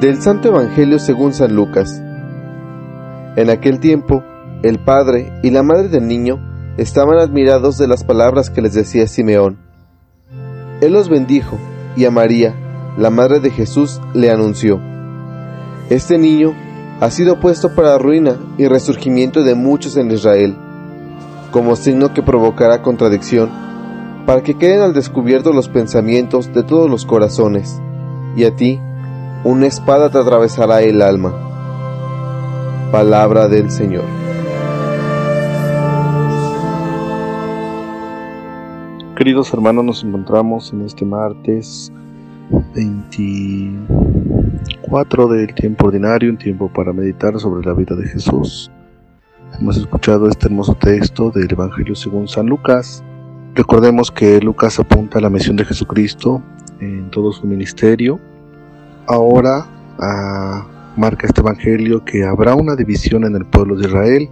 Del Santo Evangelio según San Lucas. En aquel tiempo, el padre y la madre del niño estaban admirados de las palabras que les decía Simeón. Él los bendijo y a María, la madre de Jesús, le anunció, Este niño ha sido puesto para ruina y resurgimiento de muchos en Israel, como signo que provocará contradicción, para que queden al descubierto los pensamientos de todos los corazones, y a ti una espada te atravesará el alma. Palabra del Señor. Queridos hermanos, nos encontramos en este martes 24 del tiempo ordinario, un tiempo para meditar sobre la vida de Jesús. Hemos escuchado este hermoso texto del Evangelio según San Lucas. Recordemos que Lucas apunta a la misión de Jesucristo en todo su ministerio. Ahora ah, marca este Evangelio que habrá una división en el pueblo de Israel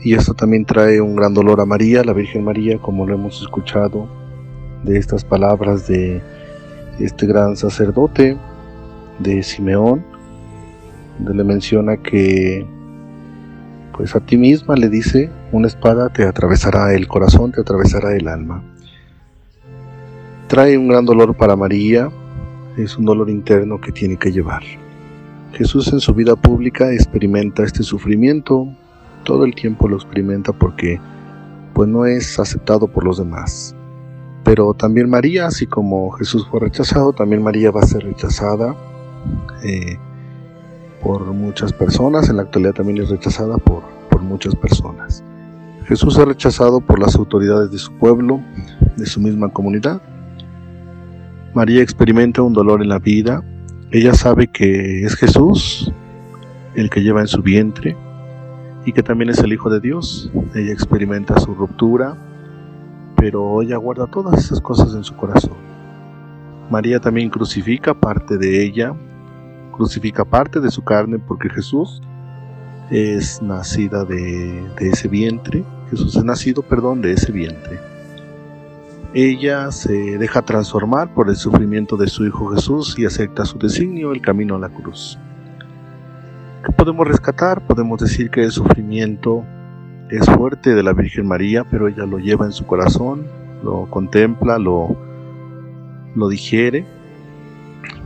y esto también trae un gran dolor a María, la Virgen María, como lo hemos escuchado de estas palabras de este gran sacerdote de Simeón, donde le menciona que pues a ti misma le dice, una espada te atravesará el corazón, te atravesará el alma. Trae un gran dolor para María, es un dolor interno que tiene que llevar. Jesús en su vida pública experimenta este sufrimiento, todo el tiempo lo experimenta porque pues no es aceptado por los demás. Pero también María, así como Jesús fue rechazado, también María va a ser rechazada eh, por muchas personas. En la actualidad también es rechazada por, por muchas personas. Jesús es rechazado por las autoridades de su pueblo, de su misma comunidad. María experimenta un dolor en la vida. Ella sabe que es Jesús el que lleva en su vientre y que también es el Hijo de Dios. Ella experimenta su ruptura, pero ella guarda todas esas cosas en su corazón. María también crucifica parte de ella, crucifica parte de su carne porque Jesús es nacida de, de ese vientre, Jesús es nacido, perdón, de ese vientre. Ella se deja transformar por el sufrimiento de su Hijo Jesús y acepta su designio, el camino a la cruz. ¿Qué podemos rescatar? Podemos decir que el sufrimiento es fuerte de la Virgen María, pero ella lo lleva en su corazón, lo contempla, lo, lo digiere.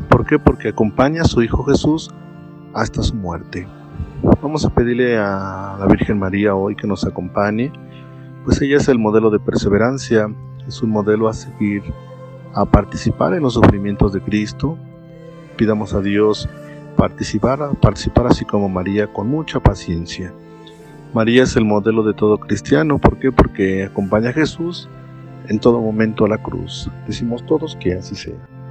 ¿Por qué? Porque acompaña a su Hijo Jesús hasta su muerte. Vamos a pedirle a la Virgen María hoy que nos acompañe, pues ella es el modelo de perseverancia, es un modelo a seguir, a participar en los sufrimientos de Cristo. Pidamos a Dios participar, participar así como María con mucha paciencia. María es el modelo de todo cristiano, ¿por qué? Porque acompaña a Jesús en todo momento a la cruz. Decimos todos que así sea.